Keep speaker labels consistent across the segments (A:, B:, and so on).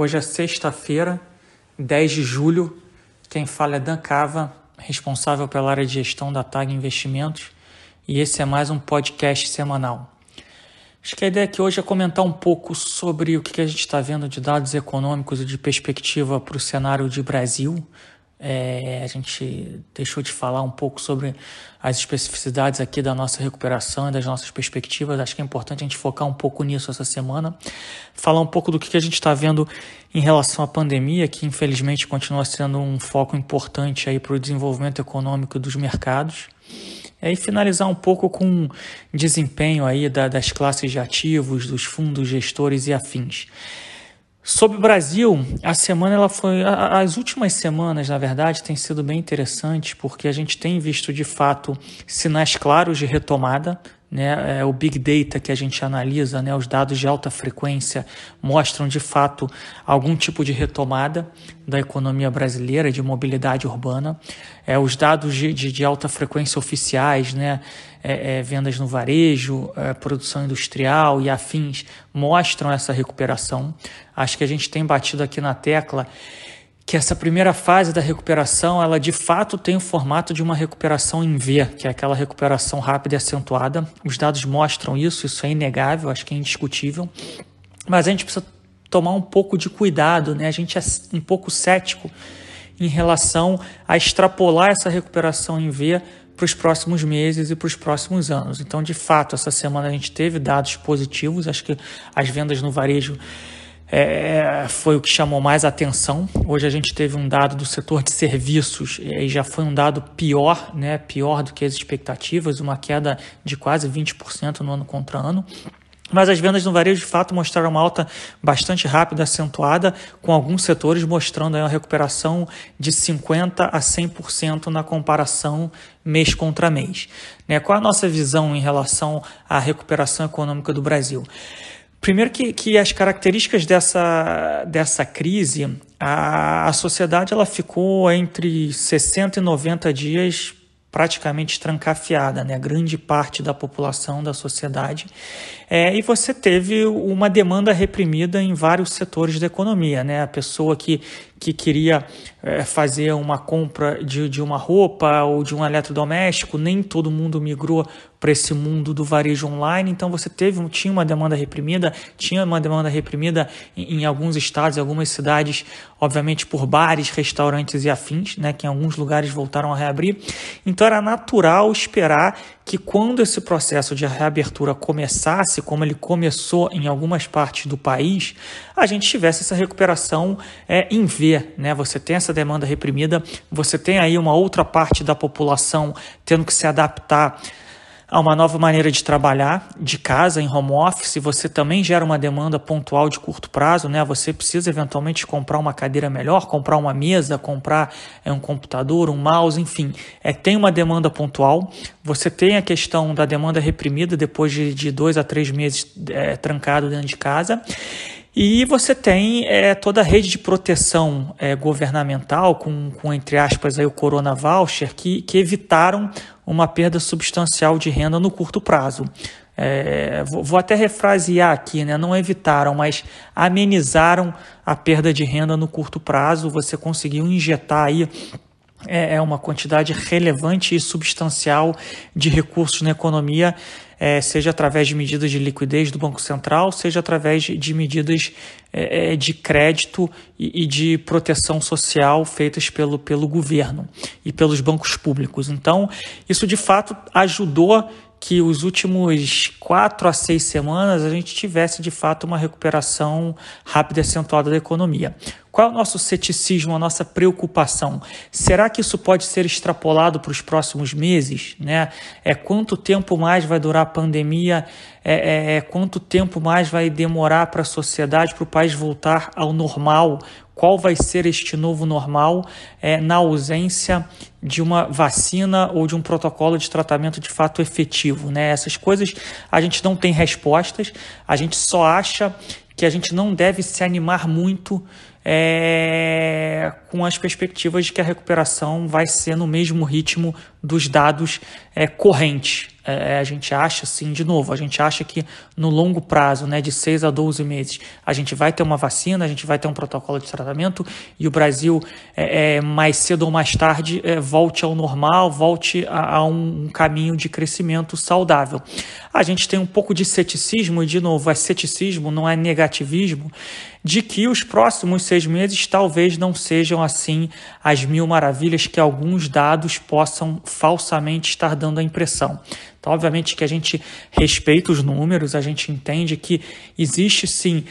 A: Hoje é sexta-feira, 10 de julho. Quem fala é Dan Cava, responsável pela área de gestão da TAG Investimentos, e esse é mais um podcast semanal. Acho que a ideia aqui hoje é comentar um pouco sobre o que a gente está vendo de dados econômicos e de perspectiva para o cenário de Brasil, é, a gente deixou de falar um pouco sobre as especificidades aqui da nossa recuperação e das nossas perspectivas. Acho que é importante a gente focar um pouco nisso essa semana. Falar um pouco do que a gente está vendo em relação à pandemia, que infelizmente continua sendo um foco importante para o desenvolvimento econômico dos mercados. E finalizar um pouco com desempenho aí da, das classes de ativos, dos fundos gestores e afins. Sobre o Brasil, a semana ela foi. As últimas semanas, na verdade, têm sido bem interessantes, porque a gente tem visto de fato sinais claros de retomada né, é, o Big Data que a gente analisa, né, os dados de alta frequência, mostram de fato algum tipo de retomada da economia brasileira, de mobilidade urbana. É, os dados de, de, de alta frequência oficiais, né, é, é, vendas no varejo, é, produção industrial e afins, mostram essa recuperação. Acho que a gente tem batido aqui na tecla que essa primeira fase da recuperação, ela de fato tem o formato de uma recuperação em V, que é aquela recuperação rápida e acentuada. Os dados mostram isso, isso é inegável, acho que é indiscutível. Mas a gente precisa tomar um pouco de cuidado, né? A gente é um pouco cético em relação a extrapolar essa recuperação em V para os próximos meses e para os próximos anos. Então, de fato, essa semana a gente teve dados positivos, acho que as vendas no varejo é, foi o que chamou mais atenção. Hoje a gente teve um dado do setor de serviços e já foi um dado pior, né, pior do que as expectativas, uma queda de quase 20% no ano contra ano. Mas as vendas no varejo de fato mostraram uma alta bastante rápida, acentuada, com alguns setores mostrando uma recuperação de 50% a 100% na comparação mês contra mês. Né? Qual a nossa visão em relação à recuperação econômica do Brasil? Primeiro que, que as características dessa, dessa crise, a, a sociedade ela ficou entre 60 e 90 dias praticamente trancafiada, né? grande parte da população da sociedade. É, e você teve uma demanda reprimida em vários setores da economia. Né? A pessoa que, que queria é, fazer uma compra de, de uma roupa ou de um eletrodoméstico, nem todo mundo migrou para esse mundo do varejo online. Então você teve, tinha uma demanda reprimida, tinha uma demanda reprimida em, em alguns estados, em algumas cidades, obviamente por bares, restaurantes e afins, né, que em alguns lugares voltaram a reabrir. Então era natural esperar que quando esse processo de reabertura começasse, como ele começou em algumas partes do país, a gente tivesse essa recuperação é, em V. Né? Você tem essa demanda reprimida, você tem aí uma outra parte da população tendo que se adaptar a uma nova maneira de trabalhar de casa, em home office, você também gera uma demanda pontual de curto prazo, né? Você precisa eventualmente comprar uma cadeira melhor, comprar uma mesa, comprar é, um computador, um mouse, enfim. É, tem uma demanda pontual. Você tem a questão da demanda reprimida depois de, de dois a três meses é, trancado dentro de casa. E você tem é, toda a rede de proteção é, governamental, com, com, entre aspas, aí, o Corona Voucher, que, que evitaram uma perda substancial de renda no curto prazo. É, vou, vou, até refrasear aqui, né? não evitaram, mas amenizaram a perda de renda no curto prazo. Você conseguiu injetar aí é, é uma quantidade relevante e substancial de recursos na economia é, seja através de medidas de liquidez do Banco Central, seja através de medidas é, é, de crédito e, e, de proteção social feitas pelo, pelo governo e pelos bancos públicos. Então, isso de fato ajudou que os últimos quatro a seis semanas a gente tivesse de fato uma recuperação rápida e acentuada da economia. Qual é o nosso ceticismo, a nossa preocupação? Será que isso pode ser extrapolado para os próximos meses? Né? É quanto tempo mais vai durar a pandemia? É, é, é quanto tempo mais vai demorar para a sociedade, para o país voltar ao normal? Qual vai ser este novo normal é, na ausência de uma vacina ou de um protocolo de tratamento de fato efetivo. Né? Essas coisas a gente não tem respostas, a gente só acha que a gente não deve se animar muito é, com as perspectivas de que a recuperação vai ser no mesmo ritmo dos dados é, correntes. É, a gente acha, assim, de novo, a gente acha que no longo prazo, né, de 6 a 12 meses, a gente vai ter uma vacina, a gente vai ter um protocolo de tratamento e o Brasil, é, é mais cedo ou mais tarde, é, volte ao normal, volte a, a um caminho de crescimento saudável. A gente tem um pouco de ceticismo, e de novo, é ceticismo, não é negativismo, de que os próximos seis meses talvez não sejam assim as mil maravilhas que alguns dados possam falsamente estar dando a impressão. Então, obviamente que a gente respeita os números, a gente entende que existe sim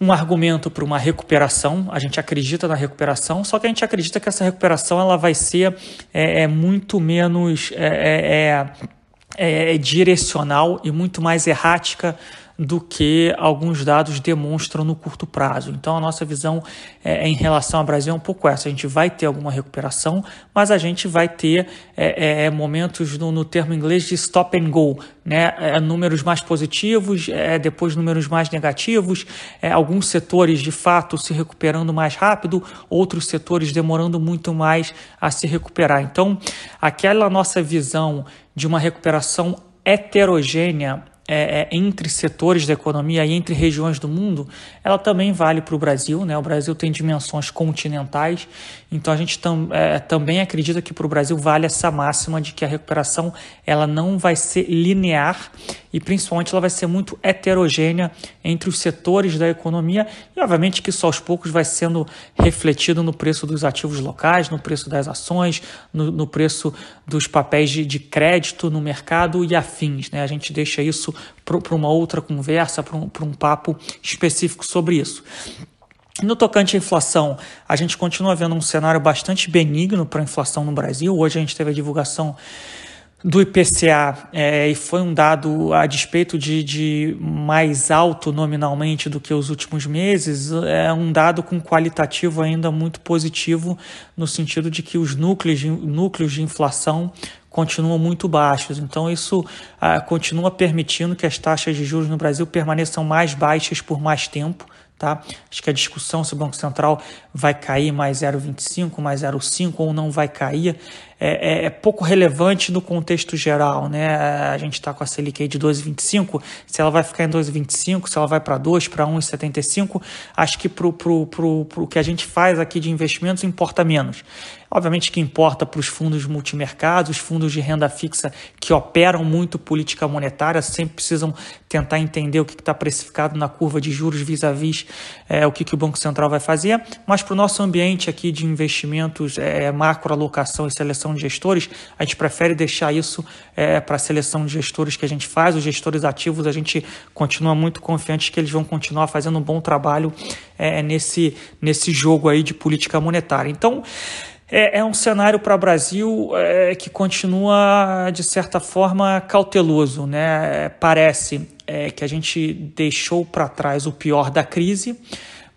A: um argumento para uma recuperação, a gente acredita na recuperação, só que a gente acredita que essa recuperação ela vai ser é, é muito menos é, é, é, é direcional e muito mais errática do que alguns dados demonstram no curto prazo. Então, a nossa visão é, em relação ao Brasil é um pouco essa: a gente vai ter alguma recuperação, mas a gente vai ter é, é, momentos no, no, termo inglês de stop and go, né? É, números mais positivos, é, depois números mais negativos, é, alguns setores de fato se recuperando mais rápido, outros setores demorando muito mais a se recuperar. Então, aquela nossa visão de uma recuperação heterogênea é, é, entre setores da economia e entre regiões do mundo, ela também vale para o Brasil. Né? O Brasil tem dimensões continentais, então a gente tam, é, também acredita que para o Brasil vale essa máxima de que a recuperação ela não vai ser linear e principalmente ela vai ser muito heterogênea entre os setores da economia e obviamente que isso aos poucos vai sendo refletido no preço dos ativos locais, no preço das ações, no, no preço dos papéis de, de, crédito no mercado e afins. Né? A gente deixa isso para uma outra conversa, para um, um papo específico sobre isso. No tocante à inflação, a gente continua vendo um cenário bastante benigno para a inflação no Brasil. Hoje a gente teve a divulgação do IPCA é, e foi um dado a despeito de, de, mais alto nominalmente do que os últimos meses, é um dado com qualitativo ainda muito positivo no sentido de que os núcleos de, núcleos de inflação continuam muito baixos. Então isso ah, continua permitindo que as taxas de juros no Brasil permaneçam mais baixas por mais tempo. Tá? Acho que a discussão se o Banco Central vai cair mais 0,25, mais 0,5 ou não vai cair é, é, é, pouco relevante no contexto geral. Né? A gente está com a Selic aí de 2,25, se ela vai ficar em 2,25, se ela vai para 2, para 1,75, acho que para o que a gente faz aqui de investimentos importa menos. Obviamente que importa para os fundos multimercados, os fundos de renda fixa que operam muito política monetária, sempre precisam tentar entender o que está precificado na curva de juros vis-à-vis é, o que, que o Banco Central vai fazer, mas para o nosso ambiente aqui de investimentos, é, macro alocação e seleção de gestores, a gente prefere deixar isso é, para a seleção de gestores que a gente faz, os gestores ativos, a gente continua muito confiante que eles vão continuar fazendo um bom trabalho é, nesse, nesse jogo aí de política monetária. Então, é, é um cenário para o Brasil é, que continua, de certa forma, cauteloso. Né? Parece é, que a gente deixou para trás o pior da crise,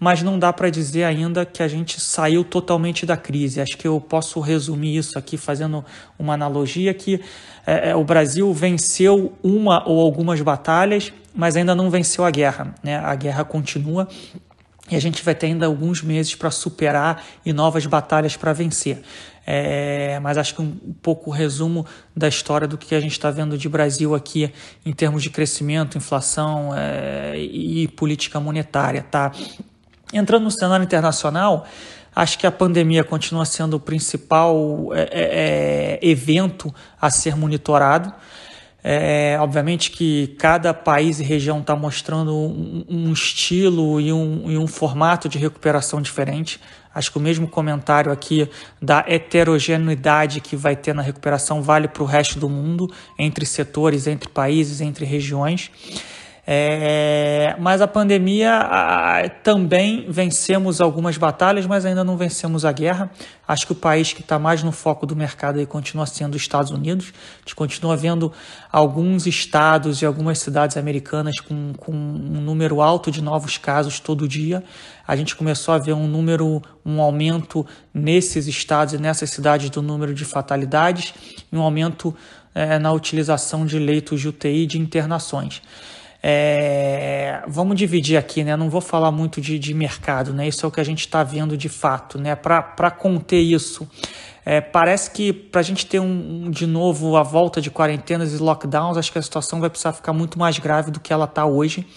A: mas não dá para dizer ainda que a gente saiu totalmente da crise. Acho que eu posso resumir isso aqui fazendo uma analogia que é, é o Brasil venceu uma ou algumas batalhas, mas ainda não venceu a guerra. Né? A guerra continua e a gente vai ter ainda alguns meses para superar e novas batalhas para vencer. É, mas acho que um, pouco o resumo da história do que a gente está vendo de Brasil aqui em termos de crescimento, inflação é, e política monetária. Tá? Entrando no cenário internacional, acho que a pandemia continua sendo o principal é, é, é evento a ser monitorado. É, obviamente que cada país e região está mostrando um, um estilo e um, e um, formato de recuperação diferente. Acho que o mesmo comentário aqui da heterogeneidade que vai ter na recuperação vale para o resto do mundo, entre setores, entre países, entre regiões. É, mas a pandemia a, também vencemos algumas batalhas, mas ainda não vencemos a guerra. Acho que o país que está mais no foco do mercado aí continua sendo os Estados Unidos. A gente continua vendo alguns estados e algumas cidades americanas com, com um número alto de novos casos todo dia. A gente começou a ver um número, um aumento nesses estados e nessas cidades do número de fatalidades e um aumento é, na utilização de leitos de UTI de internações. É, vamos dividir aqui, né? Não vou falar muito de, de mercado, né? Isso é o que a gente está vendo de fato, né? Para conter isso, é, parece que para a gente ter um, um, de novo a volta de quarentenas e lockdowns, acho que a situação vai precisar ficar muito mais grave do que ela está hoje.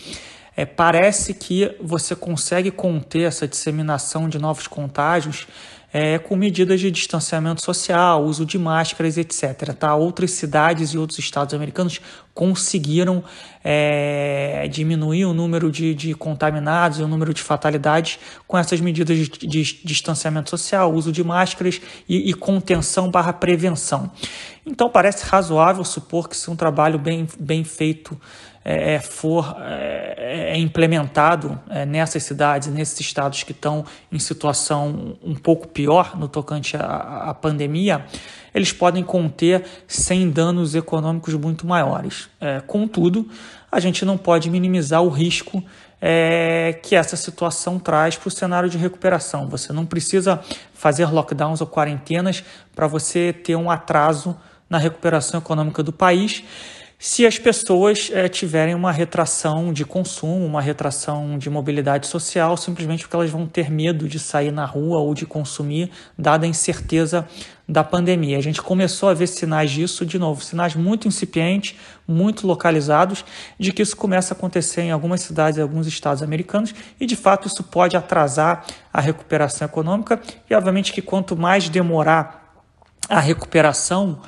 A: É, parece que você consegue conter essa disseminação de novos contágios é, com medidas de distanciamento social, uso de máscaras, etc. Tá? Outras cidades e outros estados americanos conseguiram é, diminuir o número de, de, contaminados e o número de fatalidades com essas medidas de, de, de distanciamento social, uso de máscaras e, e contenção barra prevenção. Então parece razoável supor que se um trabalho bem, bem feito é, é for é, é implementado é, nessas cidades, nesses estados que estão em situação um pouco pior no tocante à, à pandemia, eles podem conter sem danos econômicos muito maiores. É, contudo, a gente não pode minimizar o risco é, que essa situação traz para o cenário de recuperação. Você não precisa fazer lockdowns ou quarentenas para você ter um atraso na recuperação econômica do país se as pessoas é, tiverem uma retração de consumo, uma retração de mobilidade social, simplesmente porque elas vão ter medo de sair na rua ou de consumir, dada a incerteza da pandemia. A gente começou a ver sinais disso, de novo, sinais muito incipientes, muito localizados, de que isso começa a acontecer em algumas cidades, em alguns estados americanos, e de fato isso pode atrasar a recuperação econômica, e obviamente que quanto mais demorar a recuperação,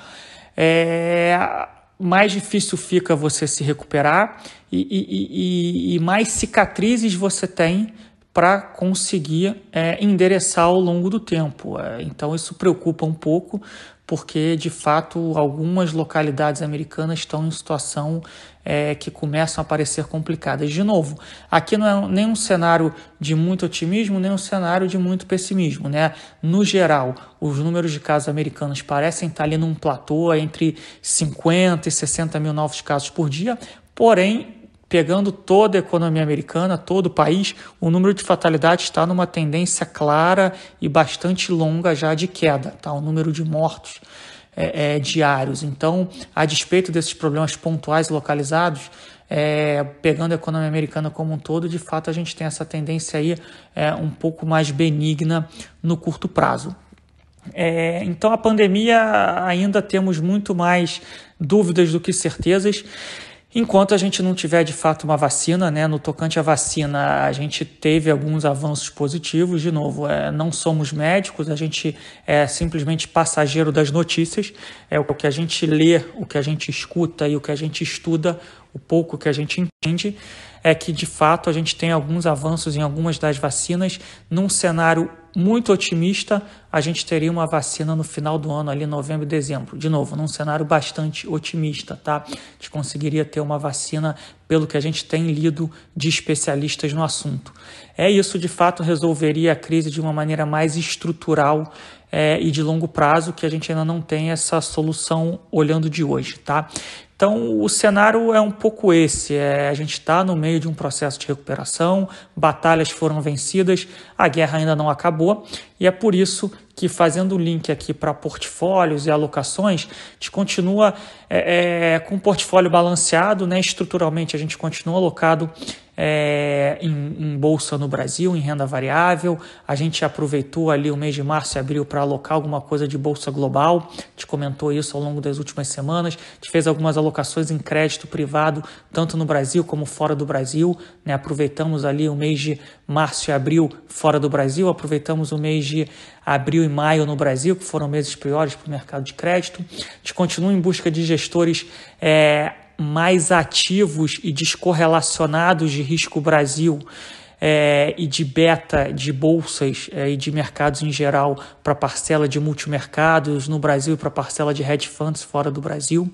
A: é, mais difícil fica você se recuperar e, e, e, e mais cicatrizes você tem para conseguir é, endereçar ao longo do tempo. É, então isso preocupa um pouco, porque de fato algumas localidades americanas estão em situação é, que começam a parecer complicadas. De novo, aqui não é nem um cenário de muito otimismo, nem um cenário de muito pessimismo. Né? No geral, os números de casos americanos parecem estar ali num platô entre 50 e 60 mil novos casos por dia, porém pegando toda a economia americana, todo o país, o número de fatalidades está numa tendência clara e bastante longa já de queda, tá? O número de mortos é, é, diários. Então, a despeito desses problemas pontuais localizados, é, pegando a economia americana como um todo, de fato a gente tem essa tendência aí é, um pouco mais benigna no curto prazo. É, então a pandemia ainda temos muito mais dúvidas do que certezas. Enquanto a gente não tiver de fato uma vacina, né, no tocante à vacina, a gente teve alguns avanços positivos. De novo, é, não somos médicos, a gente é simplesmente passageiro das notícias. É o que a gente lê, o que a gente escuta e o que a gente estuda, o pouco que a gente entende, é que de fato a gente tem alguns avanços em algumas das vacinas num cenário muito otimista, a gente teria uma vacina no final do ano, ali novembro e dezembro. De novo, num cenário bastante otimista, tá? A gente conseguiria ter uma vacina, pelo que a gente tem lido de especialistas no assunto. É isso, de fato, resolveria a crise de uma maneira mais estrutural é, e de longo prazo, que a gente ainda não tem essa solução olhando de hoje, tá? Então, o cenário é um pouco esse: é, a gente está no meio de um processo de recuperação, batalhas foram vencidas, a guerra ainda não acabou, e é por isso que, fazendo o link aqui para portfólios e alocações, a gente continua é, é, com um portfólio balanceado, né? estruturalmente a gente continua alocado é, em, em, bolsa no Brasil, em renda variável. A gente aproveitou ali o mês de março e abril para alocar alguma coisa de bolsa global. A gente comentou isso ao longo das últimas semanas. A gente fez algumas alocações em crédito privado, tanto no Brasil como fora do Brasil. Né? Aproveitamos ali o mês de março e abril fora do Brasil, aproveitamos o mês de abril e maio no Brasil, que foram meses piores para o mercado de crédito. A gente continua em busca de gestores. É, mais ativos e descorrelacionados de risco Brasil é, e de beta de bolsas é, e de mercados em geral para parcela de multimercados no Brasil e para parcela de hedge funds fora do Brasil.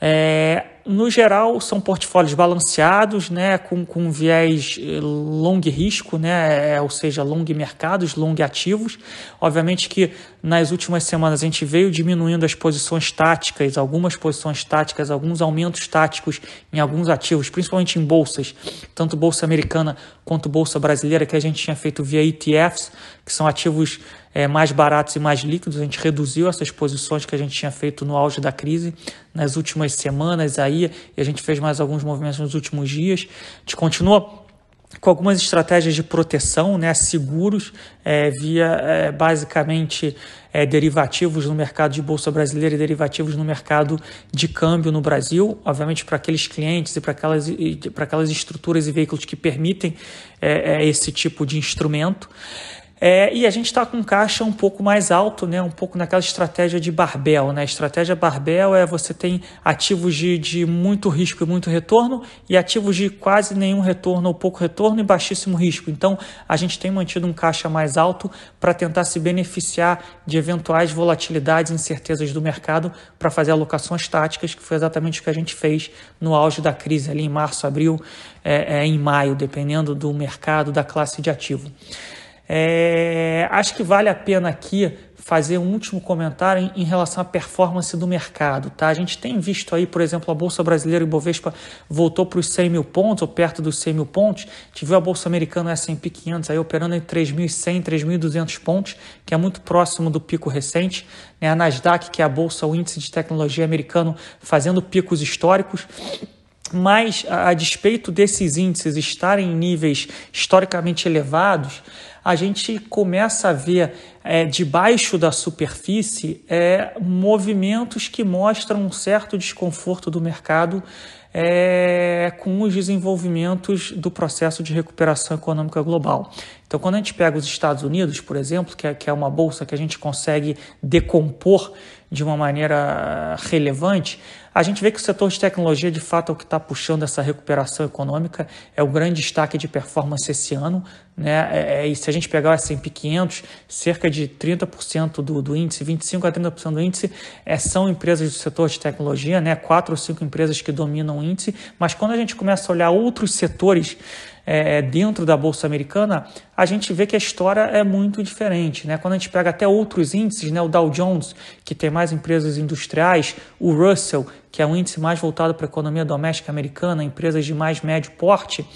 A: É, no geral, são portfólios balanceados, né, com, com viés eh, long risco, né, é, ou seja, long mercados, long ativos. Obviamente que nas últimas semanas a gente veio diminuindo as posições táticas, algumas posições táticas, alguns aumentos táticos em alguns ativos, principalmente em bolsas, tanto bolsa americana quanto bolsa brasileira, que a gente tinha feito via ETFs, que são ativos é, mais baratos e mais líquidos. A gente reduziu essas posições que a gente tinha feito no auge da crise nas últimas semanas aí, e a gente fez mais alguns movimentos nos últimos dias. A gente continua com algumas estratégias de proteção, né, seguros, é, via é, basicamente é, derivativos no mercado de bolsa brasileira e derivativos no mercado de câmbio no Brasil, obviamente para aqueles clientes e para aquelas, aquelas estruturas e veículos que permitem é, é, esse tipo de instrumento. É, e a gente está com caixa um pouco mais alto, né? um pouco naquela estratégia de barbel. Né? A estratégia barbel é você tem ativos de, de muito risco e muito retorno e ativos de quase nenhum retorno ou pouco retorno e baixíssimo risco. Então a gente tem mantido um caixa mais alto para tentar se beneficiar de eventuais volatilidades e incertezas do mercado para fazer alocações táticas, que foi exatamente o que a gente fez no auge da crise ali em março, abril, é, é, em maio, dependendo do mercado, da classe de ativo. É, acho que vale a pena aqui fazer um último comentário em, em, relação à performance do mercado. Tá? A gente tem visto aí, por exemplo, a Bolsa Brasileira e Bovespa voltou para os 100 mil pontos, ou perto dos 100 mil pontos. Viu a Bolsa Americana S&P 500 aí operando em 3.100, 3.200 pontos, que é muito próximo do pico recente. Né? A Nasdaq, que é a Bolsa, o índice de tecnologia americano, fazendo picos históricos. Mas, a, a despeito desses índices estarem em níveis historicamente elevados, a gente começa a ver é, debaixo da superfície é, movimentos que mostram um certo desconforto do mercado é, com os desenvolvimentos do processo de recuperação econômica global. Então, quando a gente pega os Estados Unidos, por exemplo, que é, que é uma bolsa que a gente consegue decompor de uma maneira relevante, a gente vê que o setor de tecnologia, de fato, é o que está puxando essa recuperação econômica, é o grande destaque de performance esse ano. Né? É, é, e se a gente pegar o S&P 500, cerca de 30% do, do índice, 25% a 30% do índice é, são empresas do setor de tecnologia, né? quatro ou cinco empresas que dominam o índice, mas quando a gente começa a olhar outros setores é, dentro da Bolsa Americana, a gente vê que a história é muito diferente. Né? Quando a gente pega até outros índices, né? o Dow Jones, que tem mais empresas industriais, o Russell, que é um índice mais voltado para a economia doméstica americana, empresas de mais médio porte,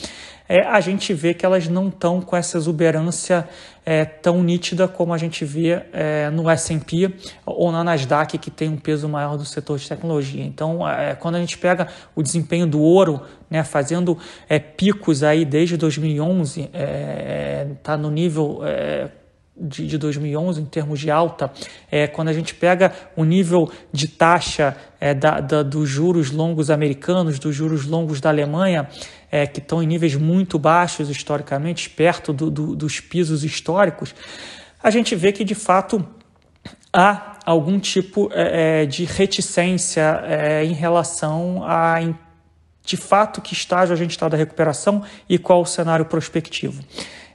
A: é, a gente vê que elas não estão com essa exuberância é, tão nítida como a gente vê é, no S&P ou na Nasdaq, que tem um peso maior do setor de tecnologia. Então, é, quando a gente pega o desempenho do ouro, né, fazendo é, picos aí desde 2011, está é, no nível de, de 2011 em termos de alta, é, quando a gente pega o nível de taxa é, da, da, dos juros longos americanos, dos juros longos da Alemanha, é, que estão em níveis muito baixos historicamente, perto do, do, dos pisos históricos, a gente vê que de fato há algum tipo é, é de reticência é, em relação a de fato que estágio a gente está da recuperação e qual o cenário prospectivo.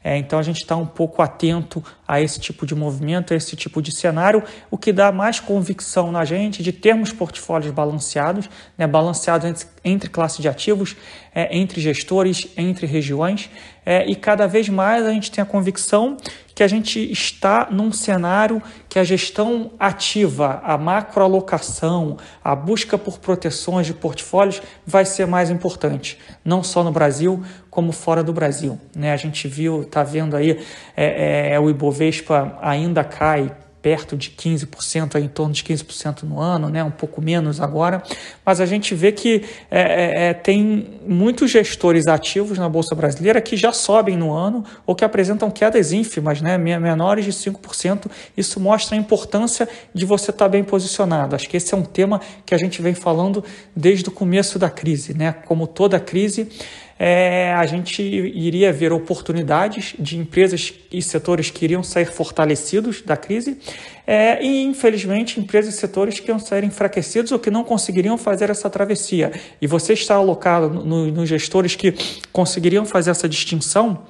A: É, então a gente está um pouco atento a esse tipo de movimento, a esse tipo de cenário, o que dá mais convicção na gente de termos portfólios balanceados, né, balanceados entre, entre classes de ativos, é, entre gestores, entre regiões, é, e cada vez mais a gente tem a convicção que a gente está num cenário que a gestão ativa, a macroalocação, a busca por proteções de portfólios vai ser mais importante, não só no Brasil, como fora do Brasil. Né? A gente viu, está vendo aí, é, é, o Ibovespa ainda cai perto de 15%, em torno de 15% no ano, né? um pouco menos agora, mas a gente vê que é, é, é, tem muitos gestores ativos na Bolsa Brasileira que já sobem no ano ou que apresentam quedas ínfimas, né? menores de 5%. Isso mostra a importância de você estar bem posicionado. Acho que esse é um tema que a gente vem falando desde o começo da crise. Né? Como toda crise, é, a gente iria ver oportunidades de empresas e setores que iriam sair fortalecidos da crise é, e, infelizmente, empresas e setores que iam sair enfraquecidos ou que não conseguiriam fazer essa travessia. E você está alocado nos no gestores que conseguiriam fazer essa distinção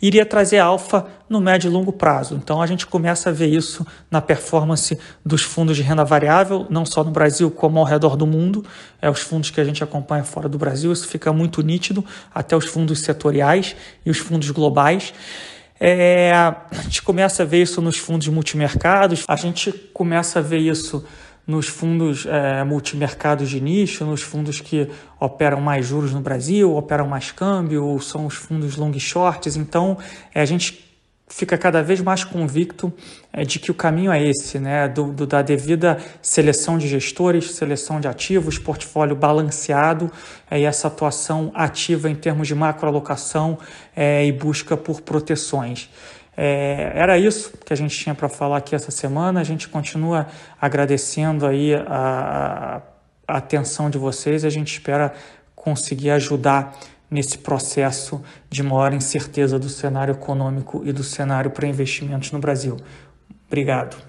A: iria trazer alfa no médio e longo prazo. Então a gente começa a ver isso na performance dos fundos de renda variável, não só no Brasil, como ao redor do mundo. É os fundos que a gente acompanha fora do Brasil, isso fica muito nítido, até os fundos setoriais e os fundos globais. É, a gente começa a ver isso nos fundos multimercados, a gente começa a ver isso nos fundos é, multimercados de nicho, nos fundos que operam mais juros no Brasil, operam mais câmbio, são os fundos long shorts. Então, é, a gente fica cada vez mais convicto é, de que o caminho é esse, né? Do, do, da devida seleção de gestores, seleção de ativos, portfólio balanceado é, e essa atuação ativa em termos de macroalocação é, e busca por proteções. É, era isso que a gente tinha para falar aqui essa semana. A gente continua agradecendo aí a, a atenção de vocês. A gente espera conseguir ajudar nesse processo de maior incerteza do cenário econômico e do cenário para investimentos no Brasil. Obrigado.